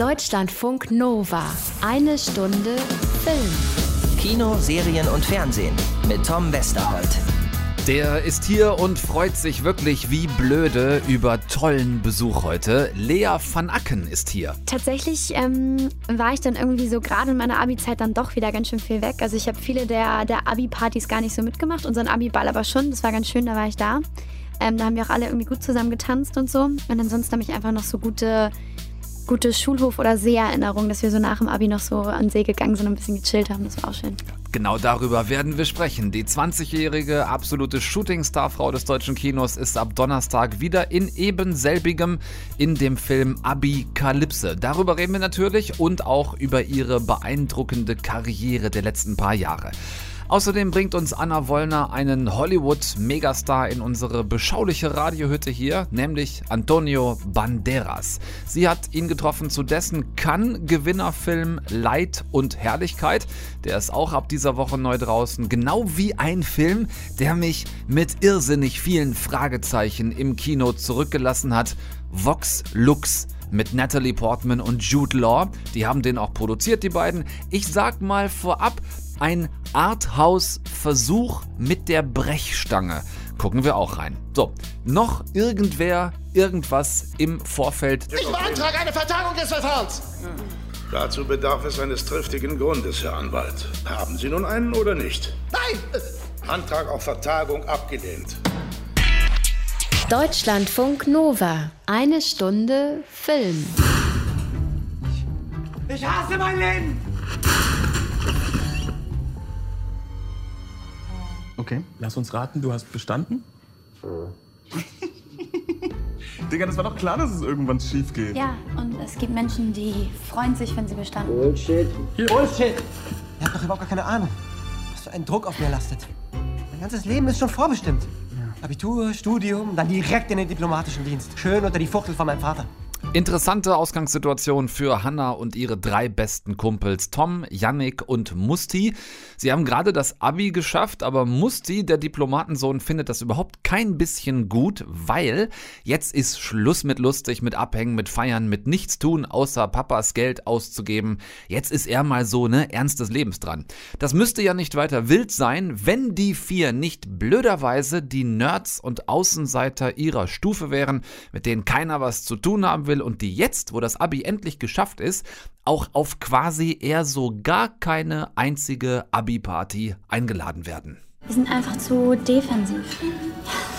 Deutschlandfunk Nova. Eine Stunde Film. Kino, Serien und Fernsehen mit Tom Westerholt. Der ist hier und freut sich wirklich wie blöde über tollen Besuch heute. Lea van Acken ist hier. Tatsächlich ähm, war ich dann irgendwie so gerade in meiner Abi-Zeit dann doch wieder ganz schön viel weg. Also ich habe viele der, der Abi-Partys gar nicht so mitgemacht, unseren Abi-Ball aber schon. Das war ganz schön, da war ich da. Ähm, da haben wir auch alle irgendwie gut zusammen getanzt und so. Und ansonsten habe ich einfach noch so gute gute Schulhof- oder Seeerinnerung, dass wir so nach dem Abi noch so an See gegangen sind und ein bisschen gechillt haben. Das war auch schön. Genau darüber werden wir sprechen. Die 20-jährige absolute Shootingstarfrau des deutschen Kinos ist ab Donnerstag wieder in eben selbigem in dem Film Abi Kalypse. Darüber reden wir natürlich und auch über ihre beeindruckende Karriere der letzten paar Jahre. Außerdem bringt uns Anna Wollner einen Hollywood-Megastar in unsere beschauliche Radiohütte hier, nämlich Antonio Banderas. Sie hat ihn getroffen zu dessen Cannes-Gewinnerfilm Leid und Herrlichkeit. Der ist auch ab dieser Woche neu draußen. Genau wie ein Film, der mich mit irrsinnig vielen Fragezeichen im Kino zurückgelassen hat. Vox Lux mit Natalie Portman und Jude Law. Die haben den auch produziert, die beiden. Ich sag mal vorab, ein Arthouse-Versuch mit der Brechstange. Gucken wir auch rein. So, noch irgendwer irgendwas im Vorfeld? Ich beantrage eine Vertagung des Verfahrens. Dazu bedarf es eines triftigen Grundes, Herr Anwalt. Haben Sie nun einen oder nicht? Nein! Antrag auf Vertagung abgelehnt. Deutschlandfunk Nova. Eine Stunde Film. Ich hasse mein Leben! Okay, lass uns raten, du hast bestanden? Digga, das war doch klar, dass es irgendwann schief geht. Ja, und es gibt Menschen, die freuen sich, wenn sie bestanden. Bullshit. Bullshit! Ihr habt doch überhaupt gar keine Ahnung, was für ein Druck auf mir lastet. Mein ganzes Leben ist schon vorbestimmt. Abitur, Studium, dann direkt in den diplomatischen Dienst. Schön unter die Fuchtel von meinem Vater. Interessante Ausgangssituation für Hannah und ihre drei besten Kumpels Tom, Yannick und Musti. Sie haben gerade das Abi geschafft, aber Musti, der Diplomatensohn, findet das überhaupt kein bisschen gut, weil jetzt ist Schluss mit lustig, mit Abhängen, mit Feiern, mit nichts tun, außer Papas Geld auszugeben. Jetzt ist er mal so, ne, Ernst des Lebens dran. Das müsste ja nicht weiter wild sein, wenn die vier nicht blöderweise die Nerds und Außenseiter ihrer Stufe wären, mit denen keiner was zu tun haben will und die jetzt, wo das Abi endlich geschafft ist, auch auf quasi eher so gar keine einzige Abi-Party eingeladen werden. Wir sind einfach zu defensiv.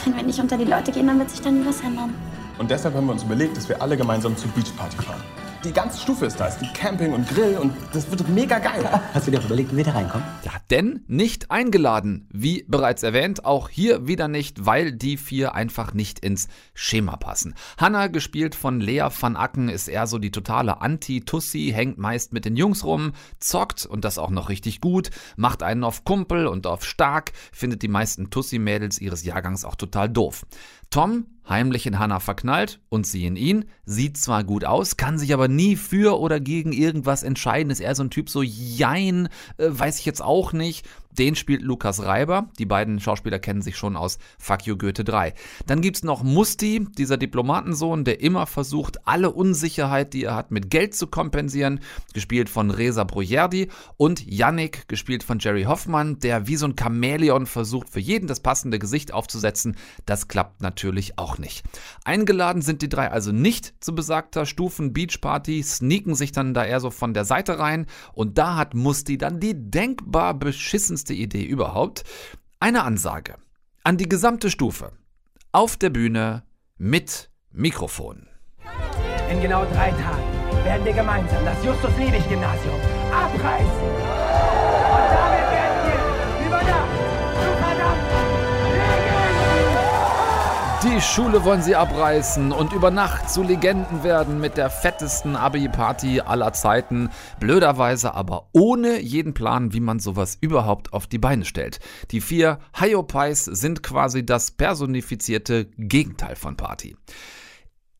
Wenn wir nicht unter die Leute gehen, dann wird sich dann was ändern. Und deshalb haben wir uns überlegt, dass wir alle gemeinsam zur Beachparty fahren. Die ganze Stufe ist da, es gibt Camping und Grill und das wird mega geil. Hast du dir auch überlegt, wie wir da reinkommen? Ja, denn nicht eingeladen. Wie bereits erwähnt, auch hier wieder nicht, weil die vier einfach nicht ins Schema passen. Hannah, gespielt von Lea van Acken, ist eher so die totale Anti-Tussi, hängt meist mit den Jungs rum, zockt und das auch noch richtig gut, macht einen auf Kumpel und auf stark, findet die meisten Tussi-Mädels ihres Jahrgangs auch total doof. Tom, heimlich in Hannah verknallt und sie in ihn, sieht zwar gut aus, kann sich aber nie für oder gegen irgendwas entscheiden, ist eher so ein Typ so, jein, äh, weiß ich jetzt auch nicht. Den spielt Lukas Reiber. Die beiden Schauspieler kennen sich schon aus Fuck You Goethe 3. Dann gibt's noch Musti, dieser Diplomatensohn, der immer versucht, alle Unsicherheit, die er hat, mit Geld zu kompensieren. Gespielt von Reza Brojerdi. Und Yannick, gespielt von Jerry Hoffmann, der wie so ein Chamäleon versucht, für jeden das passende Gesicht aufzusetzen. Das klappt natürlich auch nicht. Eingeladen sind die drei also nicht zu besagter Stufen Beach Party, sneaken sich dann da eher so von der Seite rein. Und da hat Musti dann die denkbar beschissenste Idee überhaupt. Eine Ansage an die gesamte Stufe. Auf der Bühne mit Mikrofon. In genau drei Tagen werden wir gemeinsam das Justus-Liebig-Gymnasium abreißen. Die Schule wollen sie abreißen und über Nacht zu Legenden werden mit der fettesten Abi-Party aller Zeiten. Blöderweise aber ohne jeden Plan, wie man sowas überhaupt auf die Beine stellt. Die vier Hyopies sind quasi das personifizierte Gegenteil von Party.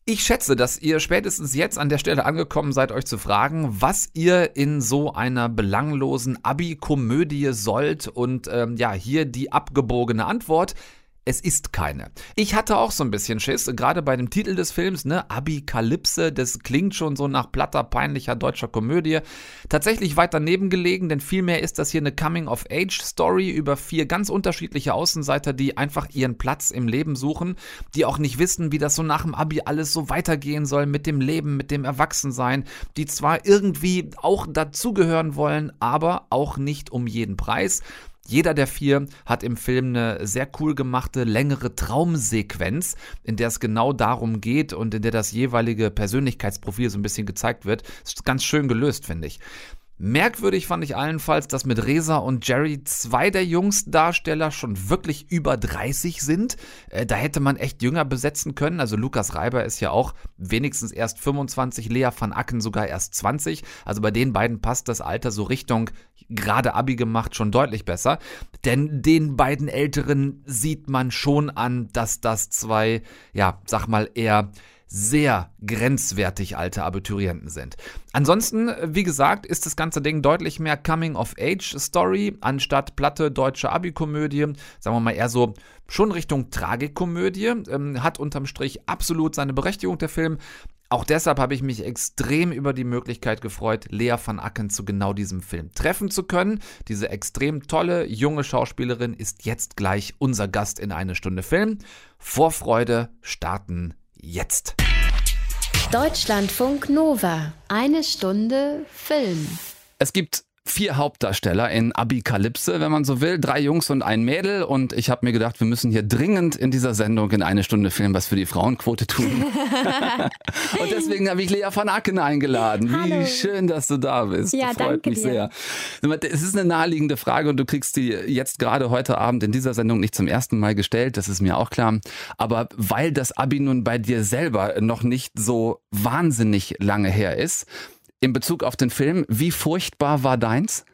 Ich schätze, dass ihr spätestens jetzt an der Stelle angekommen seid, euch zu fragen, was ihr in so einer belanglosen Abi-Komödie sollt. Und ähm, ja, hier die abgebogene Antwort. Es ist keine. Ich hatte auch so ein bisschen Schiss, gerade bei dem Titel des Films, ne, Abikalypse, das klingt schon so nach platter, peinlicher deutscher Komödie. Tatsächlich weit daneben gelegen, denn vielmehr ist das hier eine Coming-of-Age-Story über vier ganz unterschiedliche Außenseiter, die einfach ihren Platz im Leben suchen, die auch nicht wissen, wie das so nach dem Abi alles so weitergehen soll mit dem Leben, mit dem Erwachsensein, die zwar irgendwie auch dazugehören wollen, aber auch nicht um jeden Preis. Jeder der vier hat im Film eine sehr cool gemachte, längere Traumsequenz, in der es genau darum geht und in der das jeweilige Persönlichkeitsprofil so ein bisschen gezeigt wird. Das ist ganz schön gelöst, finde ich. Merkwürdig fand ich allenfalls, dass mit Resa und Jerry zwei der Jungsdarsteller schon wirklich über 30 sind. Äh, da hätte man echt jünger besetzen können. Also Lukas Reiber ist ja auch wenigstens erst 25, Lea van Acken sogar erst 20. Also bei den beiden passt das Alter so Richtung gerade Abi gemacht schon deutlich besser. Denn den beiden Älteren sieht man schon an, dass das zwei, ja, sag mal eher sehr grenzwertig alte Abiturienten sind. Ansonsten, wie gesagt, ist das ganze Ding deutlich mehr Coming-of-Age-Story anstatt platte deutsche Abi-Komödie. Sagen wir mal eher so schon Richtung Tragikomödie. Ähm, hat unterm Strich absolut seine Berechtigung der Film. Auch deshalb habe ich mich extrem über die Möglichkeit gefreut, Lea van Acken zu genau diesem Film treffen zu können. Diese extrem tolle junge Schauspielerin ist jetzt gleich unser Gast in eine Stunde Film. Vorfreude starten jetzt. Deutschlandfunk Nova. Eine Stunde Film. Es gibt vier Hauptdarsteller in Abikalypse, wenn man so will. Drei Jungs und ein Mädel. Und ich habe mir gedacht, wir müssen hier dringend in dieser Sendung in eine Stunde Film was für die Frauenquote tun. und deswegen habe ich Lea van Acken eingeladen. Hallo. Wie schön, dass du da bist. Ja, Freut danke mich dir. sehr. Es ist eine naheliegende Frage und du kriegst die jetzt gerade heute Abend in dieser Sendung nicht zum ersten Mal gestellt. Das ist mir auch klar. Aber weil das Abi nun bei dir selber noch nicht so wahnsinnig lange her ist, in Bezug auf den Film, wie furchtbar war deins?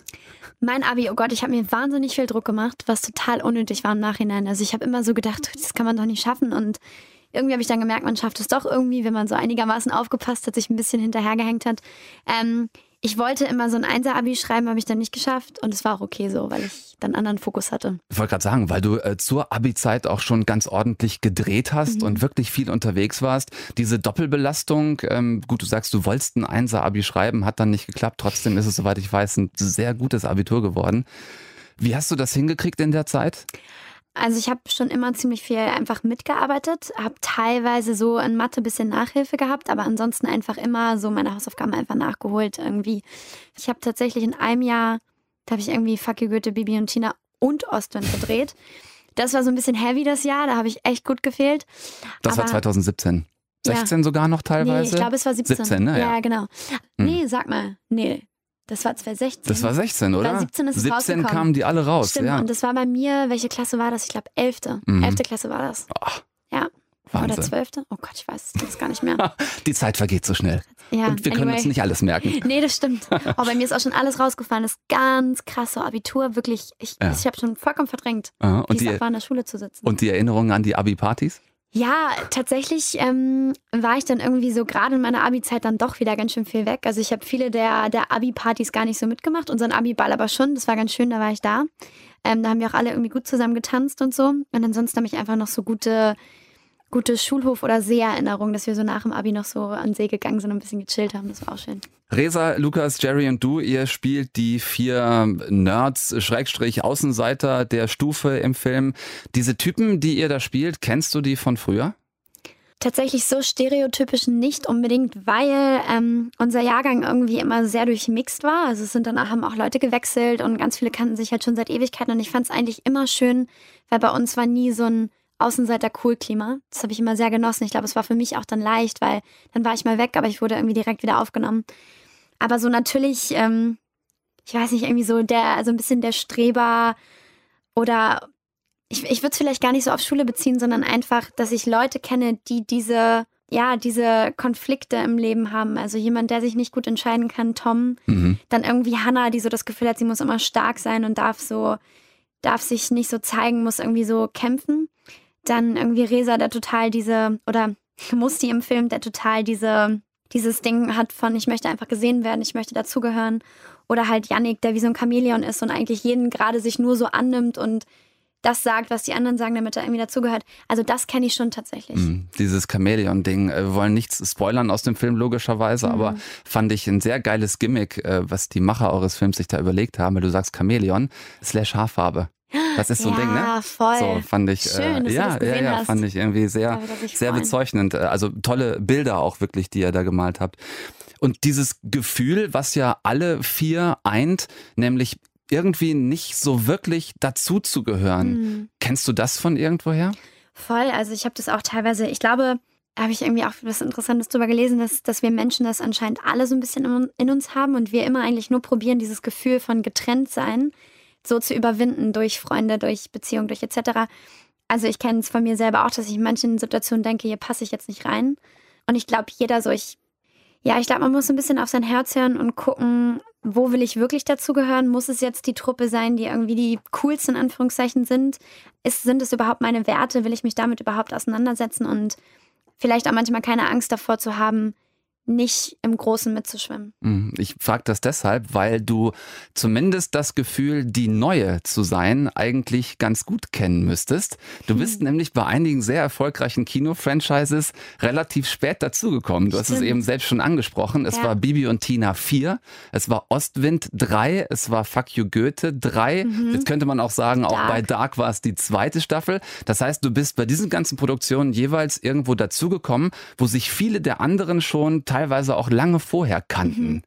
Mein Abi, oh Gott, ich habe mir wahnsinnig viel Druck gemacht, was total unnötig war im Nachhinein. Also ich habe immer so gedacht, das kann man doch nicht schaffen und irgendwie habe ich dann gemerkt, man schafft es doch irgendwie, wenn man so einigermaßen aufgepasst hat, sich ein bisschen hinterhergehängt hat. Ähm, ich wollte immer so ein Einser-Abi schreiben, habe ich dann nicht geschafft und es war auch okay so, weil ich dann anderen Fokus hatte. Ich wollte gerade sagen, weil du äh, zur Abi-Zeit auch schon ganz ordentlich gedreht hast mhm. und wirklich viel unterwegs warst. Diese Doppelbelastung, ähm, gut, du sagst, du wolltest ein Einser-Abi schreiben, hat dann nicht geklappt. Trotzdem ist es, soweit ich weiß, ein sehr gutes Abitur geworden. Wie hast du das hingekriegt in der Zeit? Also ich habe schon immer ziemlich viel einfach mitgearbeitet, habe teilweise so in Mathe ein bisschen Nachhilfe gehabt, aber ansonsten einfach immer so meine Hausaufgaben einfach nachgeholt irgendwie. Ich habe tatsächlich in einem Jahr, da habe ich irgendwie Fuck you Goethe, Bibi und Tina und Ostwind gedreht. Das war so ein bisschen heavy das Jahr, da habe ich echt gut gefehlt. Das aber, war 2017. 16 ja. sogar noch teilweise? Nee, ich glaube, es war 17. 17, ne? Ja, ja genau. Hm. Nee, sag mal. Nee, das war 2016. Das war 16, oder? 2017 ist es 17 kamen die alle raus. Stimmt, ja. und das war bei mir, welche Klasse war das? Ich glaube, 11. Mhm. 11. Klasse war das. Ach, ja. Wahnsinn. Oder 12. Oh Gott, ich weiß es gar nicht mehr. die Zeit vergeht so schnell. Ja, und wir anyway. können uns nicht alles merken. Nee, das stimmt. Oh, bei mir ist auch schon alles rausgefallen. Das ist ganz krass. So Abitur, wirklich. Ich, Ja. ich habe schon vollkommen verdrängt, Aha, wie und, es die, auch war, in der Schule zu sitzen. und die Erinnerungen an die Abi-Partys? Ja, tatsächlich ähm, war ich dann irgendwie so gerade in meiner Abi-Zeit dann doch wieder ganz schön viel weg. Also ich habe viele der, der Abi-Partys gar nicht so mitgemacht, unseren Abi-Ball aber schon. Das war ganz schön, da war ich da. Ähm, da haben wir auch alle irgendwie gut zusammen getanzt und so. Und ansonsten habe ich einfach noch so gute, gute Schulhof- oder See-Erinnerungen, dass wir so nach dem Abi noch so an den See gegangen sind und ein bisschen gechillt haben. Das war auch schön. Resa, Lukas, Jerry und du, ihr spielt die vier Nerds, Schrägstrich, Außenseiter der Stufe im Film. Diese Typen, die ihr da spielt, kennst du die von früher? Tatsächlich so stereotypisch nicht unbedingt, weil ähm, unser Jahrgang irgendwie immer sehr durchmixt war. Also es sind danach haben auch Leute gewechselt und ganz viele kannten sich halt schon seit Ewigkeiten und ich fand es eigentlich immer schön, weil bei uns war nie so ein Außenseiter-Cool-Klima. Das habe ich immer sehr genossen. Ich glaube, es war für mich auch dann leicht, weil dann war ich mal weg, aber ich wurde irgendwie direkt wieder aufgenommen. Aber so natürlich, ähm, ich weiß nicht, irgendwie so der, also ein bisschen der Streber oder ich, ich würde es vielleicht gar nicht so auf Schule beziehen, sondern einfach, dass ich Leute kenne, die diese, ja, diese Konflikte im Leben haben. Also jemand, der sich nicht gut entscheiden kann, Tom. Mhm. Dann irgendwie Hannah, die so das Gefühl hat, sie muss immer stark sein und darf so, darf sich nicht so zeigen, muss irgendwie so kämpfen. Dann irgendwie Resa, der total diese, oder Musti im Film, der total diese, dieses Ding hat von, ich möchte einfach gesehen werden, ich möchte dazugehören. Oder halt Yannick, der wie so ein Chamäleon ist und eigentlich jeden gerade sich nur so annimmt und das sagt, was die anderen sagen, damit er irgendwie dazugehört. Also das kenne ich schon tatsächlich. Mhm. Dieses Chamäleon-Ding. Äh, wir wollen nichts spoilern aus dem Film, logischerweise, mhm. aber fand ich ein sehr geiles Gimmick, äh, was die Macher eures Films sich da überlegt haben, weil du sagst Chamäleon slash Haarfarbe. Das ist so ein ja, Ding, ne? voll. So fand ich, Schön, äh, ja, ja, ja, hast. fand ich irgendwie sehr, sehr bezeichnend. Äh, also tolle Bilder auch wirklich, die ihr da gemalt habt. Und dieses Gefühl, was ja alle vier eint, nämlich irgendwie nicht so wirklich dazu zu gehören. Mhm. Kennst du das von irgendwoher? Voll, also ich habe das auch teilweise, ich glaube, habe ich irgendwie auch was Interessantes darüber gelesen, dass, dass wir Menschen das anscheinend alle so ein bisschen in uns haben und wir immer eigentlich nur probieren, dieses Gefühl von getrennt sein so zu überwinden durch Freunde, durch Beziehungen, durch etc. Also ich kenne es von mir selber auch, dass ich in manchen Situationen denke, hier passe ich jetzt nicht rein. Und ich glaube, jeder so, ich, ja, ich glaube, man muss ein bisschen auf sein Herz hören und gucken, wo will ich wirklich dazugehören? Muss es jetzt die Truppe sein, die irgendwie die coolsten Anführungszeichen sind? Ist, sind es überhaupt meine Werte? Will ich mich damit überhaupt auseinandersetzen? Und vielleicht auch manchmal keine Angst davor zu haben, nicht im Großen mitzuschwimmen. Mhm. Ich frage das deshalb, weil du zumindest das Gefühl, die Neue zu sein, eigentlich ganz gut kennen müsstest. Du hm. bist nämlich bei einigen sehr erfolgreichen Kino-Franchises relativ spät dazugekommen. Du Stimmt. hast es eben selbst schon angesprochen. Es ja. war Bibi und Tina 4, es war Ostwind 3, es war Fuck You Goethe 3. Mhm. Jetzt könnte man auch sagen, Dark. auch bei Dark war es die zweite Staffel. Das heißt, du bist bei diesen ganzen Produktionen jeweils irgendwo dazugekommen, wo sich viele der anderen schon teilweise teilweise auch lange vorher kannten. Mhm.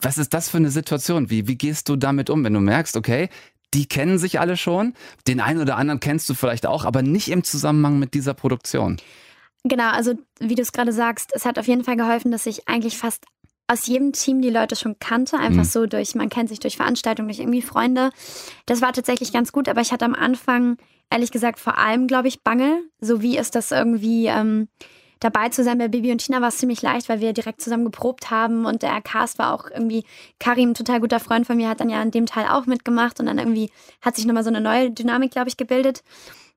Was ist das für eine Situation? Wie, wie gehst du damit um, wenn du merkst, okay, die kennen sich alle schon, den einen oder anderen kennst du vielleicht auch, aber nicht im Zusammenhang mit dieser Produktion? Genau, also wie du es gerade sagst, es hat auf jeden Fall geholfen, dass ich eigentlich fast aus jedem Team die Leute schon kannte, einfach mhm. so durch, man kennt sich durch Veranstaltungen, durch irgendwie Freunde. Das war tatsächlich ganz gut, aber ich hatte am Anfang, ehrlich gesagt, vor allem, glaube ich, Bange. So wie ist das irgendwie, ähm, dabei zu sein. Bei Bibi und Tina war es ziemlich leicht, weil wir direkt zusammen geprobt haben und der Cast war auch irgendwie, Karim, total guter Freund von mir, hat dann ja an dem Teil auch mitgemacht und dann irgendwie hat sich nochmal so eine neue Dynamik, glaube ich, gebildet.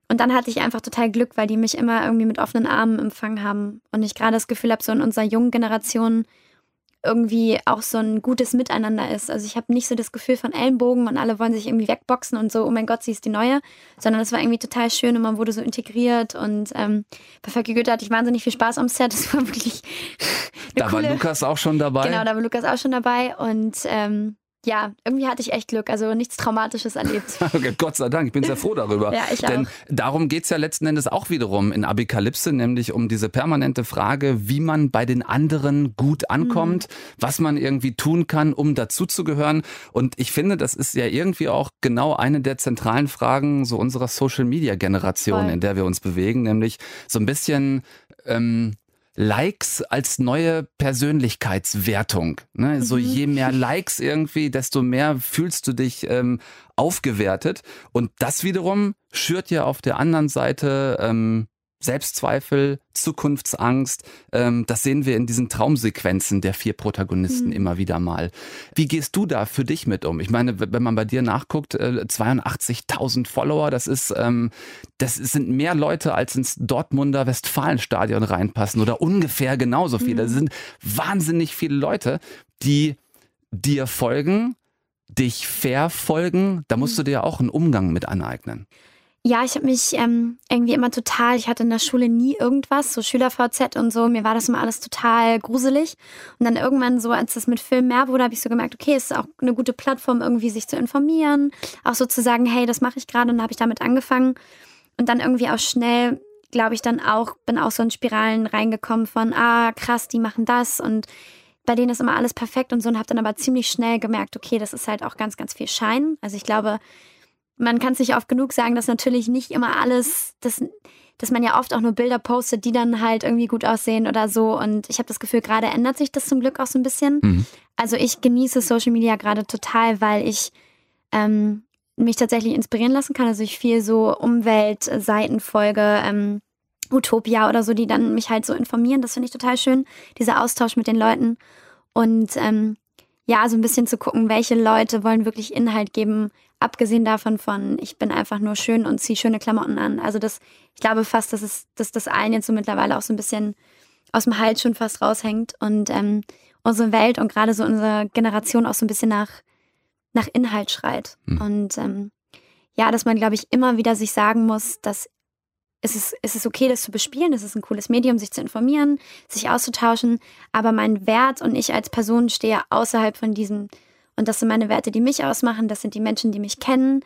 Und dann hatte ich einfach total Glück, weil die mich immer irgendwie mit offenen Armen empfangen haben und ich gerade das Gefühl habe, so in unserer jungen Generation irgendwie auch so ein gutes Miteinander ist. Also ich habe nicht so das Gefühl von Ellenbogen und alle wollen sich irgendwie wegboxen und so, oh mein Gott, sie ist die Neue, sondern es war irgendwie total schön und man wurde so integriert und ähm, bei Völki Goethe hatte ich wahnsinnig viel Spaß am Set. Das war wirklich Da coole, war Lukas auch schon dabei. Genau, da war Lukas auch schon dabei und ähm, ja, irgendwie hatte ich echt Glück. Also nichts Traumatisches erlebt. okay, Gott sei Dank, ich bin sehr froh darüber. ja, ich Denn auch. darum geht es ja letzten Endes auch wiederum in Abikalypse, nämlich um diese permanente Frage, wie man bei den anderen gut ankommt, mhm. was man irgendwie tun kann, um dazuzugehören. Und ich finde, das ist ja irgendwie auch genau eine der zentralen Fragen so unserer Social-Media-Generation, in der wir uns bewegen, nämlich so ein bisschen ähm, Likes als neue Persönlichkeitswertung. Ne? So mhm. je mehr Likes irgendwie, desto mehr fühlst du dich ähm, aufgewertet. Und das wiederum schürt ja auf der anderen Seite ähm, Selbstzweifel, Zukunftsangst. Ähm, das sehen wir in diesen Traumsequenzen der vier Protagonisten mhm. immer wieder mal. Wie gehst du da für dich mit um? Ich meine, wenn man bei dir nachguckt, äh, 82.000 Follower, das ist, ähm, das sind mehr Leute, als ins Dortmunder Westfalenstadion reinpassen oder ungefähr genauso viele. Mhm. Das sind wahnsinnig viele Leute, die dir folgen, dich verfolgen. Da musst mhm. du dir auch einen Umgang mit aneignen. Ja, ich habe mich ähm, irgendwie immer total, ich hatte in der Schule nie irgendwas, so Schüler-VZ und so, mir war das immer alles total gruselig. Und dann irgendwann so, als es mit Film mehr wurde, habe ich so gemerkt, okay, es ist auch eine gute Plattform, irgendwie sich zu informieren, auch so zu sagen, hey, das mache ich gerade und habe ich damit angefangen. Und dann irgendwie auch schnell, glaube ich, dann auch, bin auch so in Spiralen reingekommen von, ah, krass, die machen das und bei denen ist immer alles perfekt und so und habe dann aber ziemlich schnell gemerkt, okay, das ist halt auch ganz, ganz viel Schein. Also ich glaube, man kann sich oft genug sagen, dass natürlich nicht immer alles, dass, dass man ja oft auch nur Bilder postet, die dann halt irgendwie gut aussehen oder so. Und ich habe das Gefühl, gerade ändert sich das zum Glück auch so ein bisschen. Mhm. Also ich genieße Social Media gerade total, weil ich ähm, mich tatsächlich inspirieren lassen kann. Also ich viel so Umweltseiten folge, ähm, Utopia oder so, die dann mich halt so informieren. Das finde ich total schön, dieser Austausch mit den Leuten. Und ähm, ja, so ein bisschen zu gucken, welche Leute wollen wirklich Inhalt geben, abgesehen davon von, ich bin einfach nur schön und ziehe schöne Klamotten an. Also das, ich glaube fast, dass es, dass das allen jetzt so mittlerweile auch so ein bisschen aus dem Hals schon fast raushängt und ähm, unsere Welt und gerade so unsere Generation auch so ein bisschen nach, nach Inhalt schreit. Mhm. Und ähm, ja, dass man, glaube ich, immer wieder sich sagen muss, dass es ist, es ist okay, das zu bespielen, es ist ein cooles Medium, sich zu informieren, sich auszutauschen, aber mein Wert und ich als Person stehe außerhalb von diesem, und das sind meine Werte, die mich ausmachen, das sind die Menschen, die mich kennen,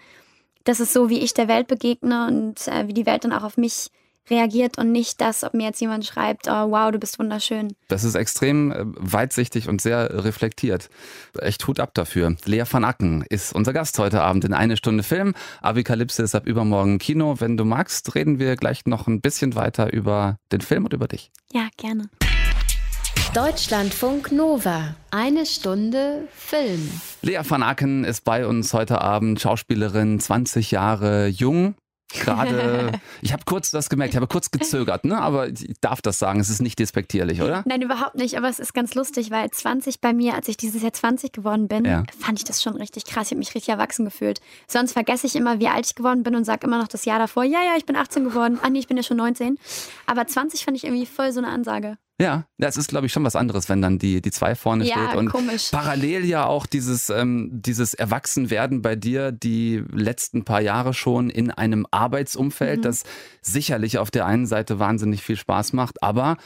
das ist so, wie ich der Welt begegne und äh, wie die Welt dann auch auf mich reagiert und nicht das, ob mir jetzt jemand schreibt, oh wow, du bist wunderschön. Das ist extrem äh, weitsichtig und sehr reflektiert. Echt Hut ab dafür. Lea van Acken ist unser Gast heute Abend in eine Stunde Film. Apokalypse ist ab übermorgen Kino. Wenn du magst, reden wir gleich noch ein bisschen weiter über den Film und über dich. Ja, gerne. Deutschlandfunk Nova. Eine Stunde Film. Lea van Acken ist bei uns heute Abend, Schauspielerin, 20 Jahre jung, gerade, ich habe kurz das gemerkt, ich habe kurz gezögert, ne? aber ich darf das sagen, es ist nicht despektierlich, oder? Nein, überhaupt nicht, aber es ist ganz lustig, weil 20 bei mir, als ich dieses Jahr 20 geworden bin, ja. fand ich das schon richtig krass. Ich habe mich richtig erwachsen gefühlt. Sonst vergesse ich immer, wie alt ich geworden bin und sage immer noch das Jahr davor, ja, ja, ich bin 18 geworden. Ah nee, ich bin ja schon 19. Aber 20 fand ich irgendwie voll so eine Ansage. Ja, das ist, glaube ich, schon was anderes, wenn dann die, die zwei vorne ja, steht. Und komisch. parallel ja auch dieses, ähm, dieses Erwachsenwerden bei dir die letzten paar Jahre schon in einem Arbeitsumfeld, mhm. das sicherlich auf der einen Seite wahnsinnig viel Spaß macht, aber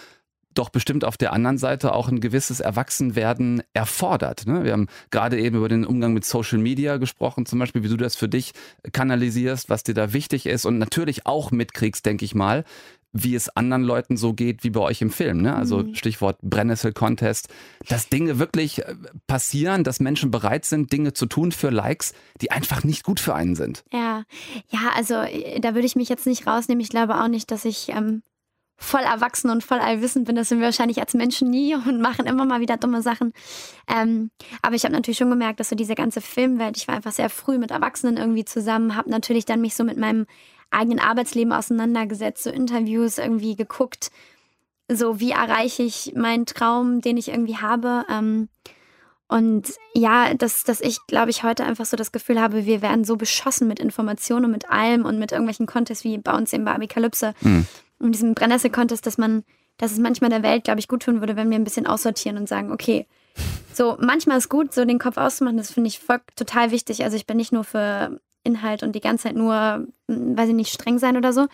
doch bestimmt auf der anderen Seite auch ein gewisses Erwachsenwerden erfordert. Ne? Wir haben gerade eben über den Umgang mit Social Media gesprochen, zum Beispiel, wie du das für dich kanalisierst, was dir da wichtig ist und natürlich auch mitkriegst, denke ich mal, wie es anderen Leuten so geht wie bei euch im Film. Ne? Also mhm. Stichwort Brennnessel-Contest, dass Dinge wirklich äh, passieren, dass Menschen bereit sind, Dinge zu tun für Likes, die einfach nicht gut für einen sind. Ja, ja, also äh, da würde ich mich jetzt nicht rausnehmen. Ich glaube auch nicht, dass ich ähm, voll erwachsen und voll allwissend bin. Das sind wir wahrscheinlich als Menschen nie und machen immer mal wieder dumme Sachen. Ähm, aber ich habe natürlich schon gemerkt, dass so diese ganze Filmwelt, ich war einfach sehr früh mit Erwachsenen irgendwie zusammen, habe natürlich dann mich so mit meinem eigenen Arbeitsleben auseinandergesetzt, so Interviews irgendwie geguckt, so wie erreiche ich meinen Traum, den ich irgendwie habe. Ähm, und ja, dass, dass ich, glaube ich, heute einfach so das Gefühl habe, wir werden so beschossen mit Informationen und mit allem und mit irgendwelchen Contests wie bei uns eben bei Abikalypse mhm. und diesem Brennnessel-Contest, dass man, dass es manchmal der Welt, glaube ich, gut tun würde, wenn wir ein bisschen aussortieren und sagen, okay, so manchmal ist gut, so den Kopf auszumachen, das finde ich voll, total wichtig. Also ich bin nicht nur für Inhalt und die ganze Zeit nur, hm, weiß ich nicht, streng sein oder so.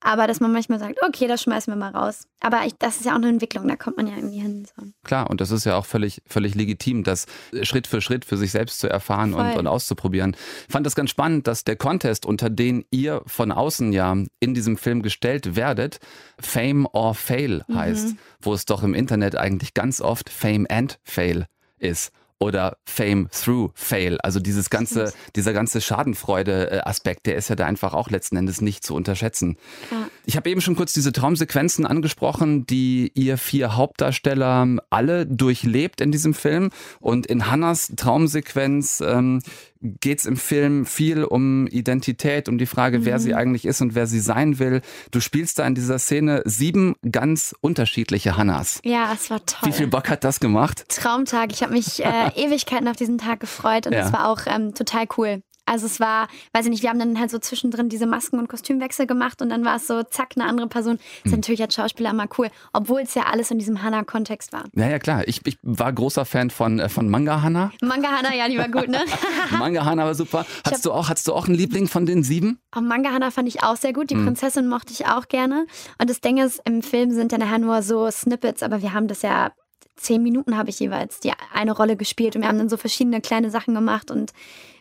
Aber dass man manchmal sagt, okay, das schmeißen wir mal raus. Aber ich, das ist ja auch eine Entwicklung, da kommt man ja irgendwie hin. So. Klar, und das ist ja auch völlig, völlig legitim, das Schritt für Schritt für sich selbst zu erfahren und, und, auszuprobieren. Ich fand das ganz spannend, dass der Contest, unter den ihr von außen ja in diesem Film gestellt werdet, Fame or Fail heißt, mhm. wo es doch im Internet eigentlich ganz oft Fame and Fail ist oder Fame through Fail. Also dieses ganze, dieser ganze Schadenfreude-Aspekt, der ist ja da einfach auch letzten Endes nicht zu unterschätzen. Ja. Ich habe eben schon kurz diese Traumsequenzen angesprochen, die ihr vier Hauptdarsteller alle durchlebt in diesem Film. Und in Hannas Traumsequenz ähm, geht es im Film viel um Identität, um die Frage, mhm. wer sie eigentlich ist und wer sie sein will. Du spielst da in dieser Szene sieben ganz unterschiedliche Hannas. Ja, es war toll. Wie viel Bock hat das gemacht? Traumtag. Ich habe mich äh, Ewigkeiten auf diesen Tag gefreut und es ja. war auch ähm, total cool. Also es war, weiß ich nicht, wir haben dann halt so zwischendrin diese Masken- und Kostümwechsel gemacht und dann war es so, zack, eine andere Person. Das ist mhm. natürlich als Schauspieler immer cool, obwohl es ja alles in diesem Hannah-Kontext war. Ja, ja, klar. Ich, ich war großer Fan von, äh, von Manga Hannah. Manga Hannah, ja, die war gut, ne? Manga Hannah war super. Hattest du, auch, hattest du auch einen Liebling von den sieben? Oh, Manga Hannah fand ich auch sehr gut. Die mhm. Prinzessin mochte ich auch gerne. Und das Ding ist, im Film sind ja nachher nur so Snippets, aber wir haben das ja zehn Minuten habe ich jeweils die eine Rolle gespielt und wir haben dann so verschiedene kleine Sachen gemacht und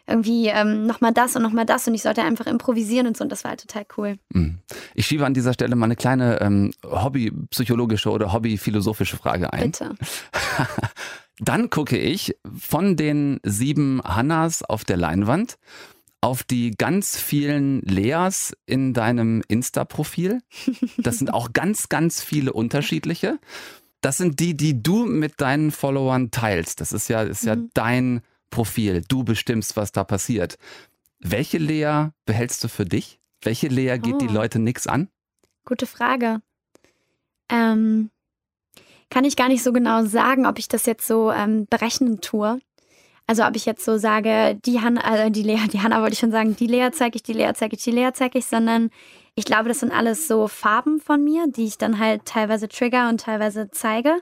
irgendwie ähm, nochmal das und nochmal das und ich sollte einfach improvisieren und so und das war halt total cool. Mhm. Ich schiebe an dieser Stelle mal eine kleine ähm, hobbypsychologische oder hobbyphilosophische Frage ein. Bitte. Dann gucke ich von den sieben Hannas auf der Leinwand auf die ganz vielen Leas in deinem Insta-Profil. Das sind auch ganz, ganz viele unterschiedliche. Das sind die, die du mit deinen Followern teilst. Das ist ja, ist ja mhm. dein Profil. Du bestimmst, was da passiert. Welche Lea behältst du für dich? Welche Lea geht oh. die Leute nichts an? Gute Frage. Ähm, kann ich gar nicht so genau sagen, ob ich das jetzt so ähm, berechnend tue. Also ob ich jetzt so sage, die Hanna, äh, die Lea, die Hanna wollte ich schon sagen, die Lea zeige ich, die Lea zeige ich, die Lea zeige ich, sondern ich glaube, das sind alles so Farben von mir, die ich dann halt teilweise trigger und teilweise zeige.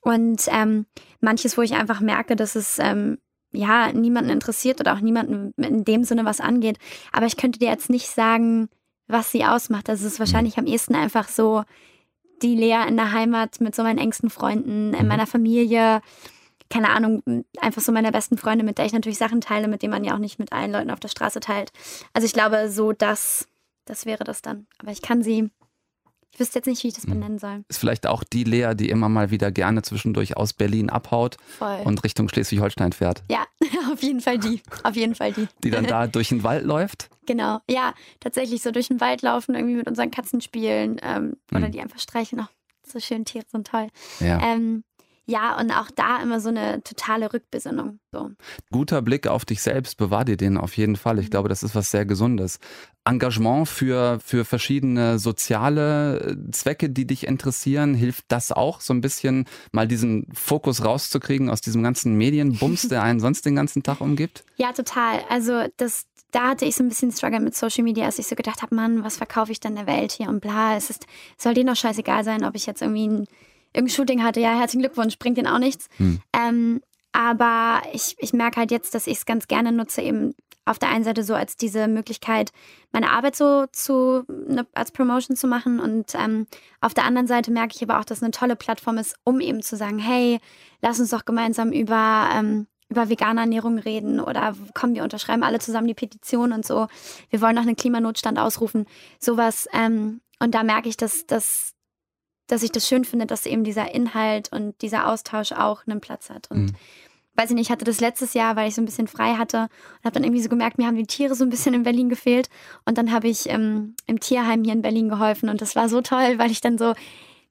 Und ähm, manches, wo ich einfach merke, dass es ähm, ja, niemanden interessiert oder auch niemanden in dem Sinne was angeht. Aber ich könnte dir jetzt nicht sagen, was sie ausmacht. Also es ist wahrscheinlich am ehesten einfach so die Lea in der Heimat mit so meinen engsten Freunden, in meiner Familie, keine Ahnung, einfach so meine besten Freunde, mit der ich natürlich Sachen teile, mit denen man ja auch nicht mit allen Leuten auf der Straße teilt. Also ich glaube, so das, das wäre das dann. Aber ich kann sie, ich wüsste jetzt nicht, wie ich das benennen soll. Ist vielleicht auch die Lea, die immer mal wieder gerne zwischendurch aus Berlin abhaut Voll. und Richtung Schleswig-Holstein fährt. Ja, auf jeden Fall die. Auf jeden Fall die. Die dann da durch den Wald läuft. Genau, ja, tatsächlich so durch den Wald laufen, irgendwie mit unseren Katzen spielen ähm, oder Mhm. die einfach streicheln. Oh, so schön, Tiere sind toll. Ja. Ähm, ja, und auch da immer so eine totale Rückbesinnung. So. Guter Blick auf dich selbst, bewahr dir den auf jeden Fall. Ich glaube, das ist was sehr Gesundes. Engagement für, für verschiedene soziale äh, Zwecke, die dich interessieren, hilft das auch, so ein bisschen mal diesen Fokus rauszukriegen aus diesem ganzen Medienbums, der einen sonst den ganzen Tag umgibt? Ja, total. Also das, da hatte ich so ein bisschen Struggle mit Social Media, als ich so gedacht habe, Mann, was verkaufe ich denn der Welt hier und bla. Es ist, soll denen doch scheißegal sein, ob ich jetzt irgendwie ein, irgendein Shooting hatte. Ja, herzlichen Glückwunsch, bringt denen auch nichts. Hm. Ähm, aber ich, ich merke halt jetzt, dass ich es ganz gerne nutze, eben auf der einen Seite so als diese Möglichkeit, meine Arbeit so zu, ne, als Promotion zu machen. Und ähm, auf der anderen Seite merke ich aber auch, dass es eine tolle Plattform ist, um eben zu sagen, hey, lass uns doch gemeinsam über, ähm, über vegane Ernährung reden oder komm, wir unterschreiben alle zusammen die Petition und so. Wir wollen noch einen Klimanotstand ausrufen. Sowas. Ähm, und da merke ich, dass, dass, dass ich das schön finde, dass eben dieser Inhalt und dieser Austausch auch einen Platz hat. Und Mhm. weiß ich nicht, ich hatte das letztes Jahr, weil ich so ein bisschen frei hatte und habe dann irgendwie so gemerkt, mir haben die Tiere so ein bisschen in Berlin gefehlt. Und dann habe ich ähm, im Tierheim hier in Berlin geholfen und das war so toll, weil ich dann so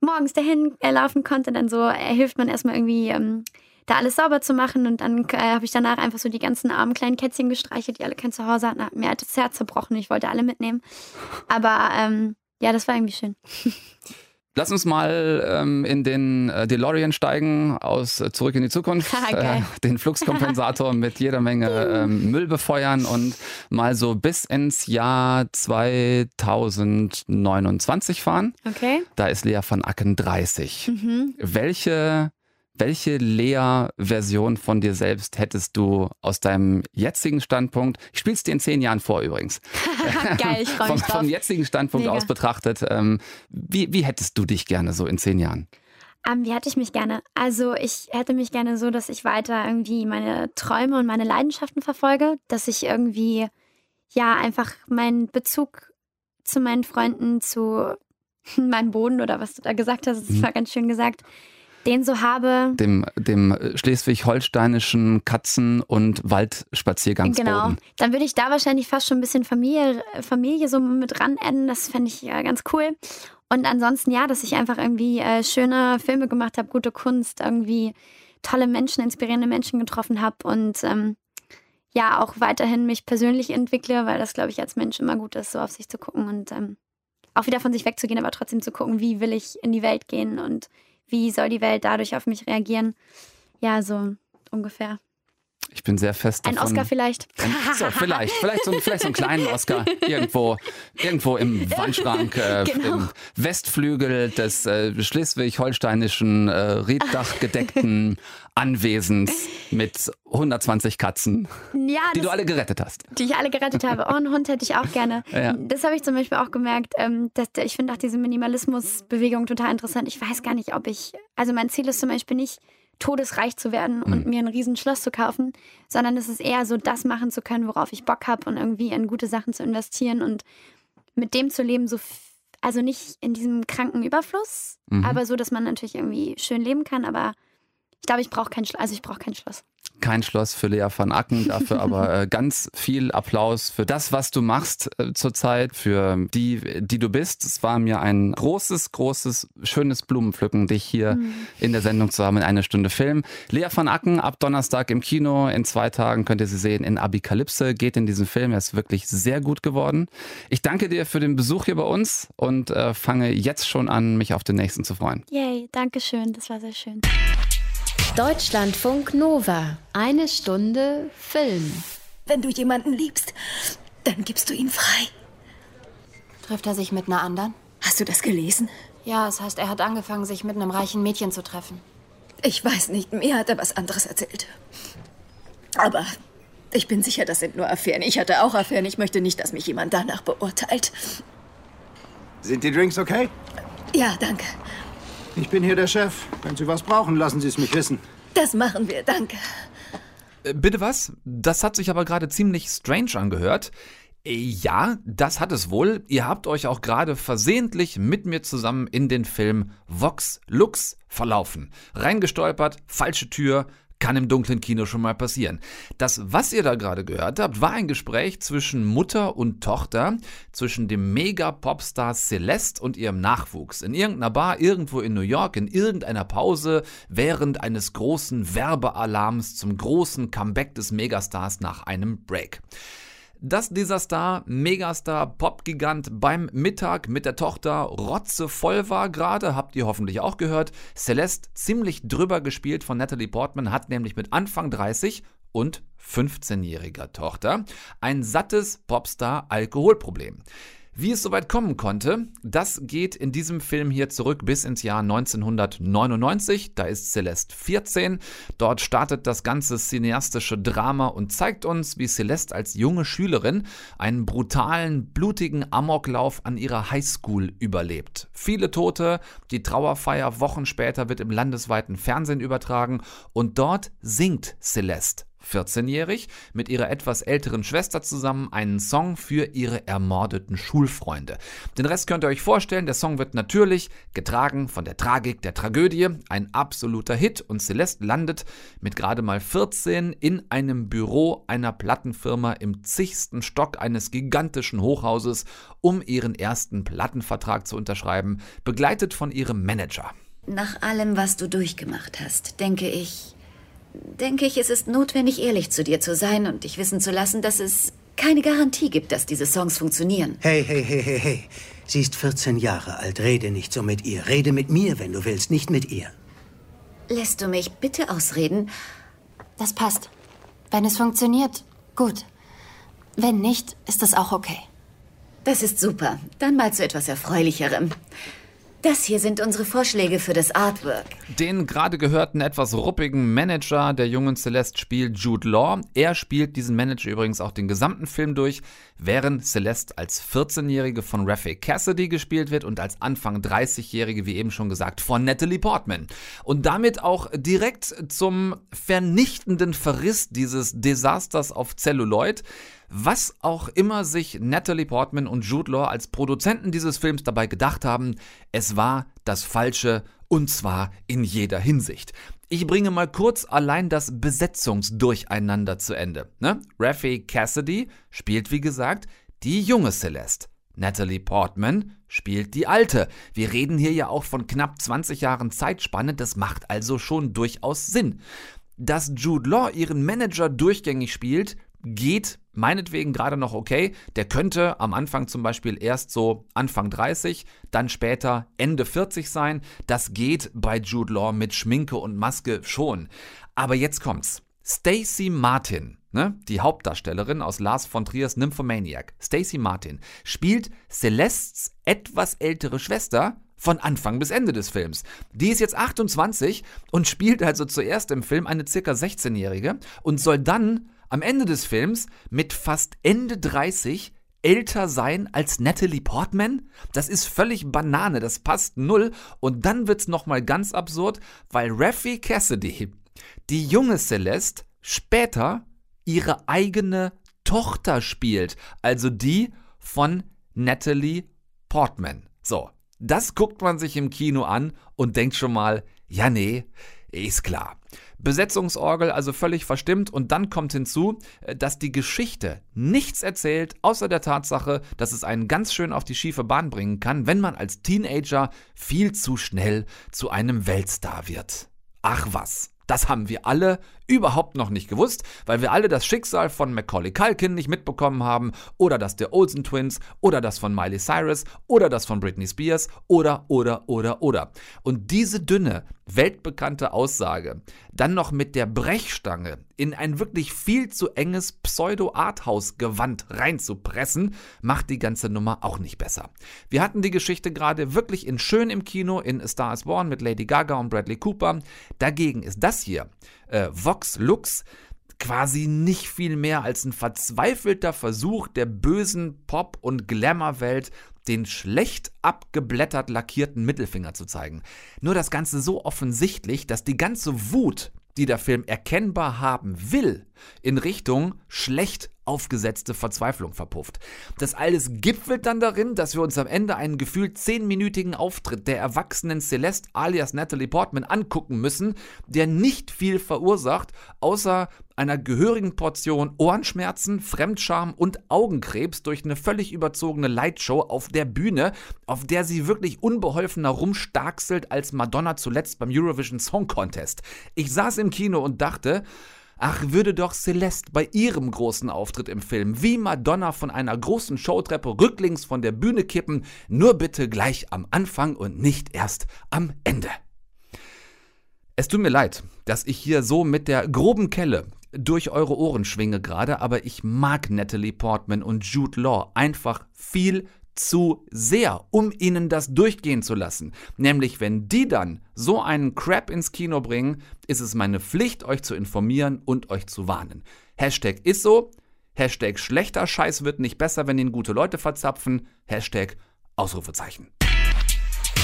morgens dahin äh, laufen konnte. Dann so äh, hilft man erstmal irgendwie ähm, da alles sauber zu machen und dann äh, habe ich danach einfach so die ganzen armen kleinen Kätzchen gestreichelt, die alle kein Zuhause hatten. Hat mir halt das Herz zerbrochen. Ich wollte alle mitnehmen. Aber ähm, ja, das war irgendwie schön. Lass uns mal ähm, in den äh, DeLorean steigen aus äh, Zurück in die Zukunft, Ah, äh, den Fluxkompensator mit jeder Menge ähm, Müll befeuern und mal so bis ins Jahr 2029 fahren. Okay. Da ist Lea van Acken 30. Mhm. Welche, welche Lea-Version von dir selbst hättest du aus deinem jetzigen Standpunkt? Ich spiel's dir in zehn Jahren vor übrigens. Geil, ich freue vom, mich drauf. vom jetzigen Standpunkt Mega. aus betrachtet, ähm, wie, wie hättest du dich gerne so in zehn Jahren? Ähm, wie hätte ich mich gerne? Also ich hätte mich gerne so, dass ich weiter irgendwie meine Träume und meine Leidenschaften verfolge, dass ich irgendwie ja einfach meinen Bezug zu meinen Freunden, zu meinem Boden oder was du da gesagt hast, das Mhm. war ganz schön gesagt, den so habe. Dem, dem schleswig-holsteinischen Katzen- und Waldspaziergangsboden. Genau. Dann würde ich da wahrscheinlich fast schon ein bisschen Familie, Familie so mit ran enden. Das fände ich ja ganz cool. Und ansonsten ja, dass ich einfach irgendwie äh, schöne Filme gemacht habe, gute Kunst, irgendwie tolle Menschen, inspirierende Menschen getroffen habe und ähm, ja, auch weiterhin mich persönlich entwickle, weil das, glaube ich, als Mensch immer gut ist, so auf sich zu gucken und ähm, auch wieder von sich wegzugehen, aber trotzdem zu gucken, wie will ich in die Welt gehen und wie soll die Welt dadurch auf mich reagieren. Ja, so ungefähr. Ich bin sehr fest Ein davon. Oscar vielleicht. Ein, so, vielleicht, vielleicht so, vielleicht so einen kleinen Oscar irgendwo, irgendwo im Wandschrank, äh, Genau. im Westflügel des äh, schleswig-holsteinischen, äh, Reddachgedeckten Anwesens mit 120 Katzen, Ja, die du alle gerettet hast. die ich alle gerettet habe. Oh, einen Hund hätte ich auch gerne. Ja. Das habe ich zum Beispiel auch gemerkt. Ähm, dass, ich finde auch diese Minimalismus-Bewegung total interessant. Ich weiß gar nicht, ob ich. Also mein Ziel ist zum Beispiel nicht, todesreich zu werden und Mhm. mir ein riesen Schloss zu kaufen, sondern es ist eher so, das machen zu können, worauf ich Bock habe und irgendwie in gute Sachen zu investieren und mit dem zu leben, so. Also nicht in diesem kranken Überfluss, Mhm. aber so, dass man natürlich irgendwie schön leben kann. Aber ich glaube, ich brauche kein Schloss. Also ich brauche kein Schloss. Kein Schloss für Lea van Acken, dafür aber äh, ganz viel Applaus für das, was du machst äh, zurzeit, für die, die du bist. Es war mir ein großes, großes, schönes Blumenpflücken, dich hier in der Sendung zu haben in einer Stunde Film. Lea van Acken ab Donnerstag im Kino. In zwei Tagen könnt ihr sie sehen in Abikalypse. Geht in diesen Film. Er ist wirklich sehr gut geworden. Ich danke dir für den Besuch hier bei uns und äh, fange jetzt schon an, mich auf den nächsten zu freuen. Yay, danke schön. Das war sehr schön. Deutschlandfunk Nova. Eine Stunde Film. Wenn du jemanden liebst, dann gibst du ihn frei. Trifft er sich mit einer anderen? Hast du das gelesen? Ja, es heißt, er hat angefangen, sich mit einem reichen Mädchen zu treffen. Ich weiß nicht, mir hat er was anderes erzählt. Aber ich bin sicher, das sind nur Affären. Ich hatte auch Affären. Ich möchte nicht, dass mich jemand danach beurteilt. Sind die Drinks okay? Ja, danke. Ich bin hier der Chef. Wenn Sie was brauchen, lassen Sie es mich wissen. Das machen wir, danke. Äh, Bitte was? Das hat sich aber gerade ziemlich strange angehört. Äh, Ja, das hat es wohl. Ihr habt euch auch gerade versehentlich mit mir zusammen in den Film Vox Lux verlaufen. Reingestolpert, falsche Tür, kann im dunklen Kino schon mal passieren. Das, was ihr da gerade gehört habt, war ein Gespräch zwischen Mutter und Tochter, zwischen dem Mega-Popstar Celeste und ihrem Nachwuchs. In irgendeiner Bar irgendwo in New York, in irgendeiner Pause, während eines großen Werbealarms zum großen Comeback des Megastars nach einem Break. Dass dieser Star, Megastar, Popgigant beim Mittag mit der Tochter rotzevoll war gerade, habt ihr hoffentlich auch gehört. Celeste ziemlich drüber gespielt von Natalie Portman, hat nämlich mit Anfang 30 und 15-jähriger Tochter ein sattes Popstar-Alkoholproblem. Wie es soweit kommen konnte, das geht in diesem Film hier zurück bis ins Jahr 1999. Da ist Celeste 14. Dort startet das ganze cineastische Drama und zeigt uns, wie Celeste als junge Schülerin einen brutalen, blutigen Amoklauf an ihrer Highschool überlebt. Viele Tote, die Trauerfeier Wochen später wird im landesweiten Fernsehen übertragen und dort singt Celeste 14-jährig, mit ihrer etwas älteren Schwester zusammen einen Song für ihre ermordeten Schulfreunde. Den Rest könnt ihr euch vorstellen, der Song wird natürlich getragen von der Tragik der Tragödie, ein absoluter Hit und Celeste landet mit gerade mal 14 in einem Büro einer Plattenfirma im zigsten Stock eines gigantischen Hochhauses, um ihren ersten Plattenvertrag zu unterschreiben, begleitet von ihrem Manager. Nach allem, was du durchgemacht hast, denke ich, denke ich, es ist notwendig, ehrlich zu dir zu sein und dich wissen zu lassen, dass es keine Garantie gibt, dass diese Songs funktionieren. Hey, hey, hey, hey, hey. Sie ist 14 Jahre alt. Rede nicht so mit ihr. Rede mit mir, wenn du willst, nicht mit ihr. Lässt du mich bitte ausreden? Das passt. Wenn es funktioniert, gut. Wenn nicht, ist es auch okay. Das ist super. Dann mal zu etwas Erfreulicherem. Das hier sind unsere Vorschläge für das Artwork. Den gerade gehörten etwas ruppigen Manager der jungen Celeste spielt Jude Law. Er spielt diesen Manager übrigens auch den gesamten Film durch, während Celeste als 14-Jährige von Rafe Cassidy gespielt wird und als Anfang 30-Jährige, wie eben schon gesagt, von Natalie Portman. Und damit auch direkt zum vernichtenden Verriss dieses Desasters auf Celluloid. Was auch immer sich Natalie Portman und Jude Law als Produzenten dieses Films dabei gedacht haben, es war das Falsche und zwar in jeder Hinsicht. Ich bringe mal kurz allein das Besetzungsdurcheinander zu Ende. Ne? Rafe Cassidy spielt wie gesagt die junge Celeste. Natalie Portman spielt die alte. Wir reden hier ja auch von knapp 20 Jahren Zeitspanne, das macht also schon durchaus Sinn. Dass Jude Law ihren Manager durchgängig spielt, geht meinetwegen gerade noch okay. Der könnte am Anfang zum Beispiel erst so Anfang 30, dann später Ende 40 sein. Das geht bei Jude Law mit Schminke und Maske schon. Aber jetzt kommt's. Stacey Martin, ne, die Hauptdarstellerin aus Lars von Triers Nymphomaniac, Stacey Martin, spielt Celestes etwas ältere Schwester von Anfang bis Ende des Films. Die ist jetzt 28 und spielt also zuerst im Film eine circa 16-Jährige und soll dann am Ende des Films mit fast Ende 30 älter sein als Natalie Portman? Das ist völlig Banane, das passt null. Und dann wird's nochmal ganz absurd, weil Raffi Cassidy, die junge Celeste, später ihre eigene Tochter spielt. Also die von Natalie Portman. So, das guckt man sich im Kino an und denkt schon mal, ja nee, ist klar. Besetzungsorgel also völlig verstimmt und dann kommt hinzu, äh, dass die Geschichte nichts erzählt, außer der Tatsache, dass es einen ganz schön auf die schiefe Bahn bringen kann, wenn man als Teenager viel zu schnell zu einem Weltstar wird. Ach was. Das haben wir alle überhaupt noch nicht gewusst, weil wir alle das Schicksal von Macaulay Culkin nicht mitbekommen haben oder das der Olsen Twins oder das von Miley Cyrus oder das von Britney Spears oder oder oder oder. Und diese dünne, weltbekannte Aussage dann noch mit der Brechstange in ein wirklich viel zu enges Pseudo-Arthouse-Gewand reinzupressen, macht die ganze Nummer auch nicht besser. Wir hatten die Geschichte gerade wirklich in schön im Kino in A Star is Born mit Lady Gaga und Bradley Cooper. Dagegen ist das hier, äh, Vox Lux, quasi nicht viel mehr als ein verzweifelter Versuch der bösen Pop- und Glamour-Welt, den schlecht abgeblättert lackierten Mittelfinger zu zeigen. Nur das Ganze so offensichtlich, dass die ganze Wut, die der Film erkennbar haben will, in Richtung schlecht aufgesetzte Verzweiflung verpufft. Das alles gipfelt dann darin, dass wir uns am Ende einen gefühlt zehnminütigen Auftritt der erwachsenen Celeste alias Natalie Portman angucken müssen, der nicht viel verursacht, außer einer gehörigen Portion Ohrenschmerzen, Fremdscham und Augenkrebs durch eine völlig überzogene Lightshow auf der Bühne, auf der sie wirklich unbeholfener rumstarkselt als Madonna zuletzt beim Eurovision Song Contest. Ich saß im Kino und dachte, Ach, würde doch Celeste bei ihrem großen Auftritt im Film wie Madonna von einer großen Showtreppe rücklings von der Bühne kippen, nur bitte gleich am Anfang und nicht erst am Ende. Es tut mir leid, dass ich hier so mit der groben Kelle durch eure Ohren schwinge gerade, aber ich mag Natalie Portman und Jude Law einfach viel zu sehr, um ihnen das durchgehen zu lassen. Nämlich, wenn die dann so einen Crap ins Kino bringen, ist es meine Pflicht, euch zu informieren und euch zu warnen. Hashtag ist so, Hashtag schlechter Scheiß wird nicht besser, wenn ihn gute Leute verzapfen, Hashtag Ausrufezeichen.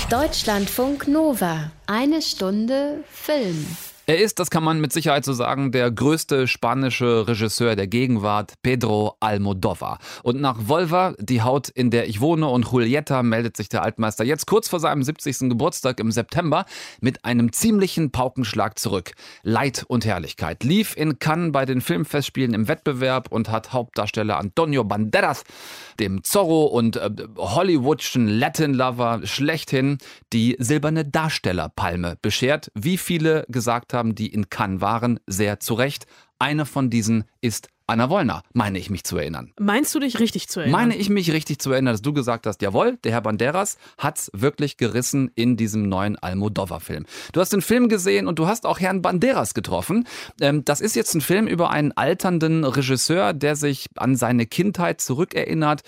Deutschlandfunk Nova. Eine Stunde Film. Er ist, das kann man mit Sicherheit so sagen, der größte spanische Regisseur der Gegenwart, Pedro Almodovar. Und nach Volva, die Haut, in der ich wohne, und Julieta meldet sich der Altmeister jetzt kurz vor seinem 70. Geburtstag im September mit einem ziemlichen Paukenschlag zurück. Leid und Herrlichkeit lief in Cannes bei den Filmfestspielen im Wettbewerb und hat Hauptdarsteller Antonio Banderas, dem Zorro und äh, Hollywoodschen Latin Lover schlechthin, die silberne Darstellerpalme beschert. Wie viele gesagt haben, die in Cannes waren, sehr zu Recht. Eine von diesen ist Anna Wollner, meine ich mich zu erinnern. Meinst du dich richtig zu erinnern? Meine ich mich richtig zu erinnern, dass du gesagt hast, jawohl, der Herr Banderas hat's wirklich gerissen in diesem neuen Almodovar-Film. Du hast den Film gesehen und du hast auch Herrn Banderas getroffen. Ähm, das ist jetzt ein Film über einen alternden Regisseur, der sich an seine Kindheit zurückerinnert.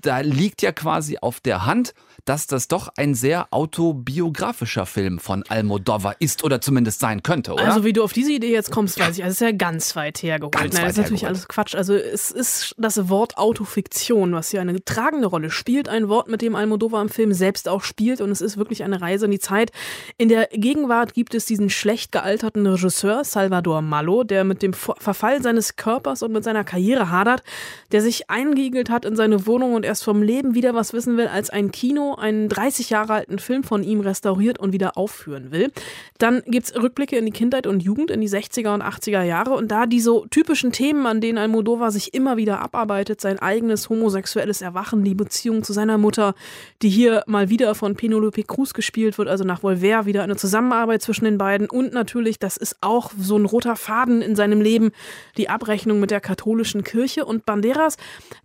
Da liegt ja quasi auf der Hand, dass das doch ein sehr autobiografischer Film von Almodovar ist oder zumindest sein könnte, oder? Also wie du auf diese Idee jetzt kommst, weiß ich. Also es ist ja ganz weit hergeholt. Ganz Nein, weit das ist natürlich hergeholt. alles Quatsch. Also es ist das Wort Autofiktion, was hier eine tragende Rolle spielt. Ein Wort, mit dem Almodovar im Film selbst auch spielt. Und es ist wirklich eine Reise in die Zeit. In der Gegenwart gibt es diesen schlecht gealterten Regisseur Salvador Malo, der mit dem Ver- Verfall seines Körpers und mit seiner Karriere hadert, der sich eingeigelt hat in seine Wohnung und erst vom Leben wieder was wissen will, als ein Kino einen 30 Jahre alten Film von ihm restauriert und wieder aufführen will. Dann gibt's Rückblicke in die Kindheit und Jugend, in die 60er und 80er Jahre. Und da die so typischen Themen, an denen Almodovar sich immer wieder abarbeitet, sein eigenes homosexuelles Erwachen, die Beziehung zu seiner Mutter, die hier mal wieder von Penelope Cruz gespielt wird, also nach Volver wieder eine Zusammenarbeit zwischen den beiden. Und natürlich, das ist auch so ein roter Faden in seinem Leben, die Abrechnung mit der katholischen Kirche. Und Banderas,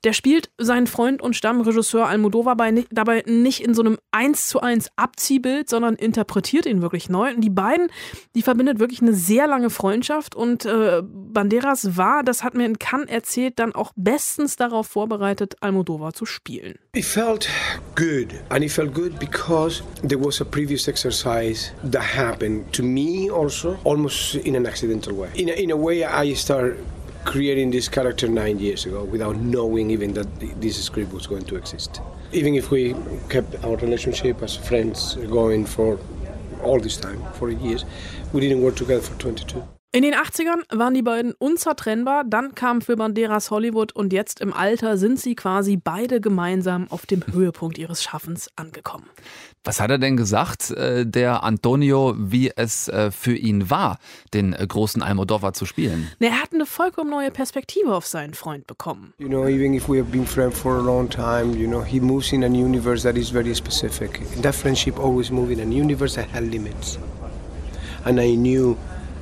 der spielt seinen Freund und Stammregisseur Almodovar bei, dabei nicht in so einem eins zu eins Abziehbild, sondern interpretiert ihn wirklich neu. Und die beiden, die verbindet wirklich eine sehr lange Freundschaft und äh, Banderas war, das hat mir in Cannes erzählt, dann auch bestens darauf vorbereitet, Almodovar zu spielen. It felt good, and it felt good because there was a previous exercise that happened to me also, almost in an accidental way. In a, in a way, I started creating this character nine years ago without knowing even that th- this script was going to exist. Even if we kept our relationship as friends going for all this time, for years, we didn't work together for 22. In den 80ern waren die beiden unzertrennbar, dann kam für Banderas Hollywood und jetzt im Alter sind sie quasi beide gemeinsam auf dem Höhepunkt ihres Schaffens angekommen. Was hat er denn gesagt, äh, der Antonio, wie es äh, für ihn war, den äh, großen Almodovar zu spielen? Er hat eine vollkommen neue Perspektive auf seinen Freund bekommen. You know, even if we have been friends for a long time, you know, he moves in a universe that is very specific. That friendship always moved in a universe that had limits. And I knew,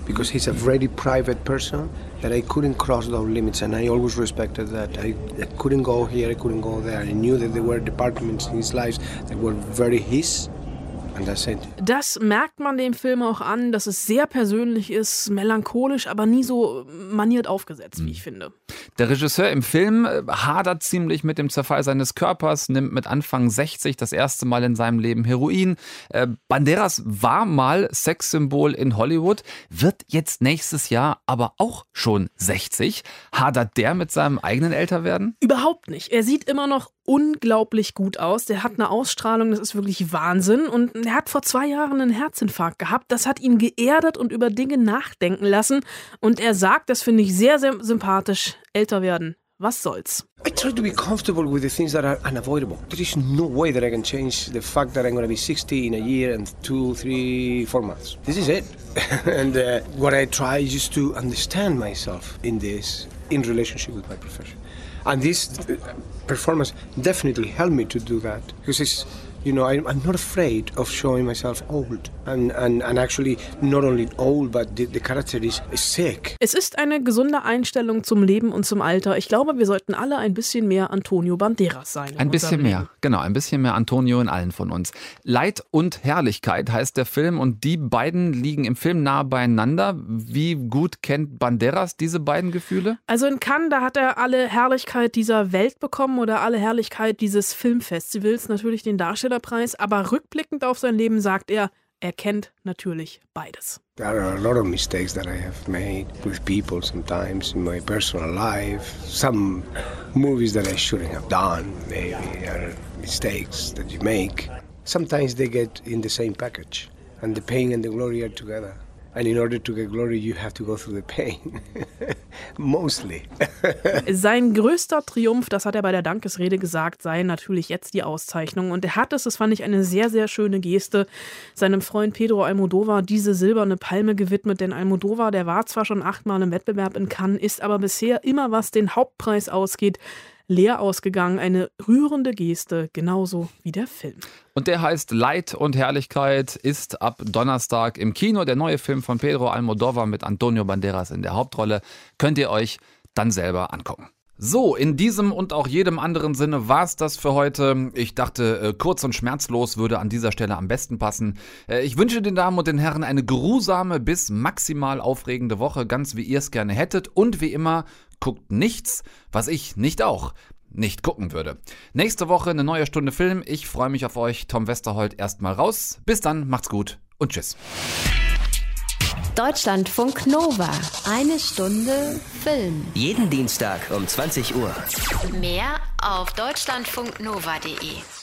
because he's a very private person, that I couldn't cross those limits, and I always respected that. I, I couldn't go here, I couldn't go there. I knew that there were departments in his life that were very his. Das merkt man dem Film auch an, dass es sehr persönlich ist, melancholisch, aber nie so maniert aufgesetzt, wie ich finde. Der Regisseur im Film äh, hadert ziemlich mit dem Zerfall seines Körpers, nimmt mit Anfang 60 das erste Mal in seinem Leben Heroin. Äh, Banderas war mal Sexsymbol in Hollywood, wird jetzt nächstes Jahr aber auch schon 60. Hadert der mit seinem eigenen Älterwerden? Überhaupt nicht. Er sieht immer noch unglaublich gut aus. Der hat eine Ausstrahlung, das ist wirklich Wahnsinn. Und er hat vor zwei Jahren einen Herzinfarkt gehabt. Das hat ihn geerdet und über Dinge nachdenken lassen. Und er sagt, das finde ich sehr, sehr sympathisch, älter werden. Was soll's? I try to be comfortable with the things that are unavoidable. There is no way that I can change the fact that I'm going to be 60 in a year and two, three, four months. This is it. and uh, what I try is just to understand myself in this, in relationship with my profession. And this uh, performance definitely helped me to do that because it's you know I, i'm not afraid of showing myself old and, and, and actually not only old but the, the character is, is sick Es ist eine gesunde Einstellung zum Leben und zum Alter. Ich glaube, wir sollten alle ein bisschen mehr Antonio Banderas sein. in Ein bisschen mehr, Leben. genau, ein bisschen mehr Antonio in allen von uns. Leid und Herrlichkeit heißt der Film und die beiden liegen im Film nah beieinander. Wie gut kennt Banderas diese beiden Gefühle? Also in Cannes, da hat er alle Herrlichkeit dieser Welt bekommen oder alle Herrlichkeit dieses Filmfestivals, natürlich den Darstellerpreis, aber rückblickend auf sein Leben sagt er, er kennt natürlich beides. there are a lot of mistakes that i have made with people sometimes in my personal life. Some movies that i shouldn't have done maybe are mistakes that you make. Sometimes they get in the same package and the pain and the glory are together and in order to get glory you have to go through the pain mostly Sein größter Triumph, das hat er bei der Dankesrede gesagt, sei natürlich jetzt die Auszeichnung. Und er hat es, das fand ich eine sehr, sehr schöne Geste, seinem Freund Pedro Almodovar diese silberne Palme gewidmet. Denn Almodovar, der war zwar schon achtmal im Wettbewerb in Cannes, ist aber bisher immer, was den Hauptpreis ausgeht, leer ausgegangen. Eine rührende Geste, genauso wie der Film. Und der heißt Leid und Herrlichkeit, ist ab Donnerstag im Kino. Der neue Film von Pedro Almodovar mit Antonio Banderas in der Hauptrolle. Könnt ihr euch dann selber angucken. So, in diesem und auch jedem anderen Sinne war es das für heute. Ich dachte, äh, kurz und schmerzlos würde an dieser Stelle am besten passen. Äh, ich wünsche den Damen und den Herren eine geruhsame bis maximal aufregende Woche, ganz wie ihr es gerne hättet. Und wie immer, guckt nichts, was ich nicht auch nicht gucken würde. Nächste Woche eine neue Stunde Film. Ich freue mich auf euch. Tom Westerholt erstmal raus. Bis dann, macht's gut und tschüss. Deutschlandfunk Nova. Eine Stunde Film. Jeden Dienstag um 20 Uhr. Mehr auf deutschlandfunknova.de.